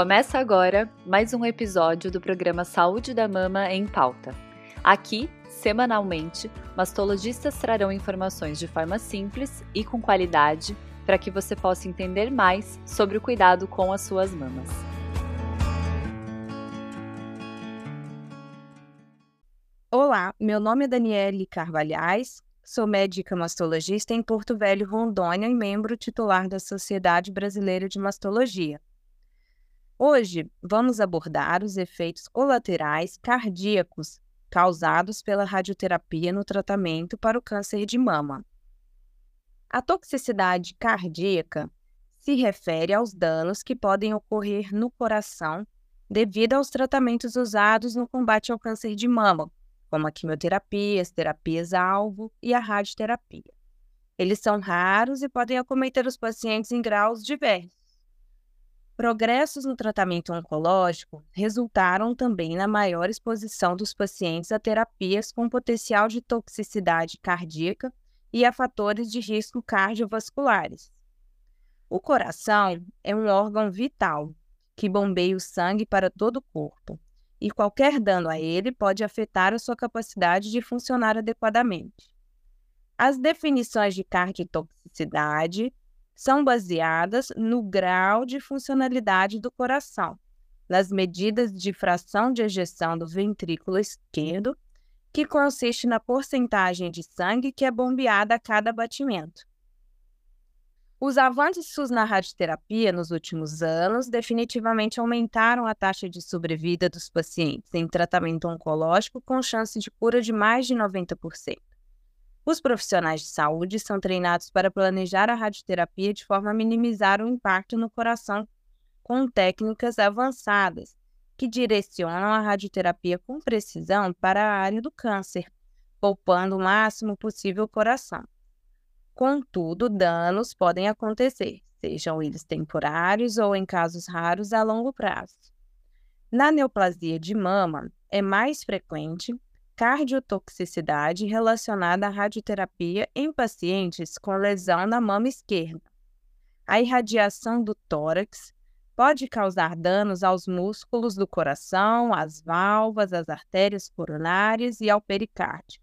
Começa agora mais um episódio do programa Saúde da Mama em Pauta. Aqui, semanalmente, mastologistas trarão informações de forma simples e com qualidade para que você possa entender mais sobre o cuidado com as suas mamas. Olá, meu nome é Daniele Carvalhais, sou médica mastologista em Porto Velho, Rondônia e membro titular da Sociedade Brasileira de Mastologia. Hoje vamos abordar os efeitos colaterais cardíacos causados pela radioterapia no tratamento para o câncer de mama. A toxicidade cardíaca se refere aos danos que podem ocorrer no coração devido aos tratamentos usados no combate ao câncer de mama, como a quimioterapia, as terapias-alvo e a radioterapia. Eles são raros e podem acometer os pacientes em graus diversos. Progressos no tratamento oncológico resultaram também na maior exposição dos pacientes a terapias com potencial de toxicidade cardíaca e a fatores de risco cardiovasculares. O coração é um órgão vital que bombeia o sangue para todo o corpo, e qualquer dano a ele pode afetar a sua capacidade de funcionar adequadamente. As definições de cardiotoxicidade são baseadas no grau de funcionalidade do coração, nas medidas de fração de ejeção do ventrículo esquerdo, que consiste na porcentagem de sangue que é bombeada a cada batimento. Os avanços na radioterapia nos últimos anos definitivamente aumentaram a taxa de sobrevida dos pacientes em tratamento oncológico com chance de cura de mais de 90%. Os profissionais de saúde são treinados para planejar a radioterapia de forma a minimizar o impacto no coração com técnicas avançadas que direcionam a radioterapia com precisão para a área do câncer, poupando o máximo possível o coração. Contudo, danos podem acontecer, sejam eles temporários ou, em casos raros, a longo prazo. Na neoplasia de mama, é mais frequente cardiotoxicidade relacionada à radioterapia em pacientes com lesão na mama esquerda. A irradiação do tórax pode causar danos aos músculos do coração, às válvulas, às artérias coronárias e ao pericárdio.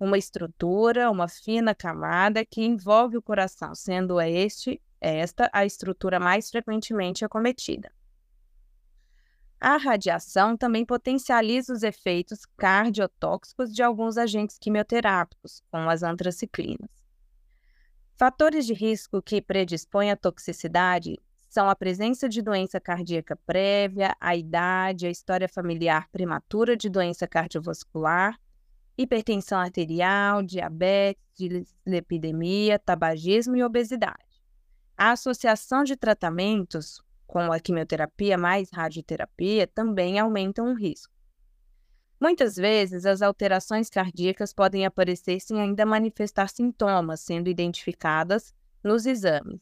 Uma estrutura, uma fina camada que envolve o coração, sendo este esta a estrutura mais frequentemente acometida. A radiação também potencializa os efeitos cardiotóxicos de alguns agentes quimioterápicos, como as antraciclinas. Fatores de risco que predispõem à toxicidade são a presença de doença cardíaca prévia, a idade, a história familiar prematura de doença cardiovascular, hipertensão arterial, diabetes, dislipidemia, tabagismo e obesidade. A associação de tratamentos com a quimioterapia mais radioterapia também aumentam o risco. Muitas vezes, as alterações cardíacas podem aparecer sem ainda manifestar sintomas sendo identificadas nos exames.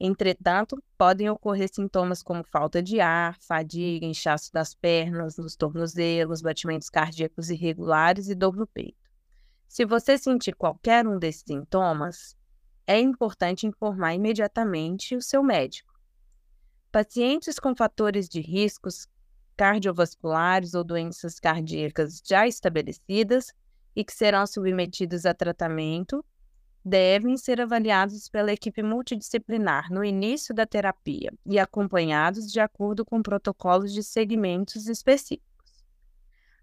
Entretanto, podem ocorrer sintomas como falta de ar, fadiga, inchaço das pernas, nos tornozelos, batimentos cardíacos irregulares e dor no peito. Se você sentir qualquer um desses sintomas, é importante informar imediatamente o seu médico. Pacientes com fatores de riscos cardiovasculares ou doenças cardíacas já estabelecidas e que serão submetidos a tratamento devem ser avaliados pela equipe multidisciplinar no início da terapia e acompanhados de acordo com protocolos de segmentos específicos.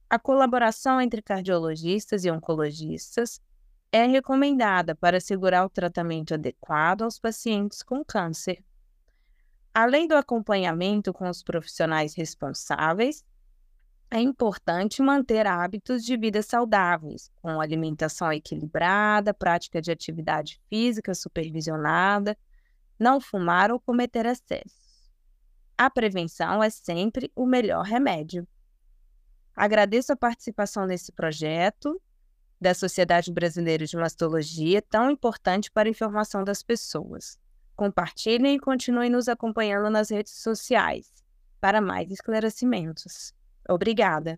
A colaboração entre cardiologistas e oncologistas é recomendada para assegurar o tratamento adequado aos pacientes com câncer Além do acompanhamento com os profissionais responsáveis, é importante manter hábitos de vida saudáveis, com alimentação equilibrada, prática de atividade física supervisionada, não fumar ou cometer excessos. A prevenção é sempre o melhor remédio. Agradeço a participação nesse projeto da Sociedade Brasileira de Mastologia, tão importante para a informação das pessoas. Compartilhem e continuem nos acompanhando nas redes sociais para mais esclarecimentos. Obrigada!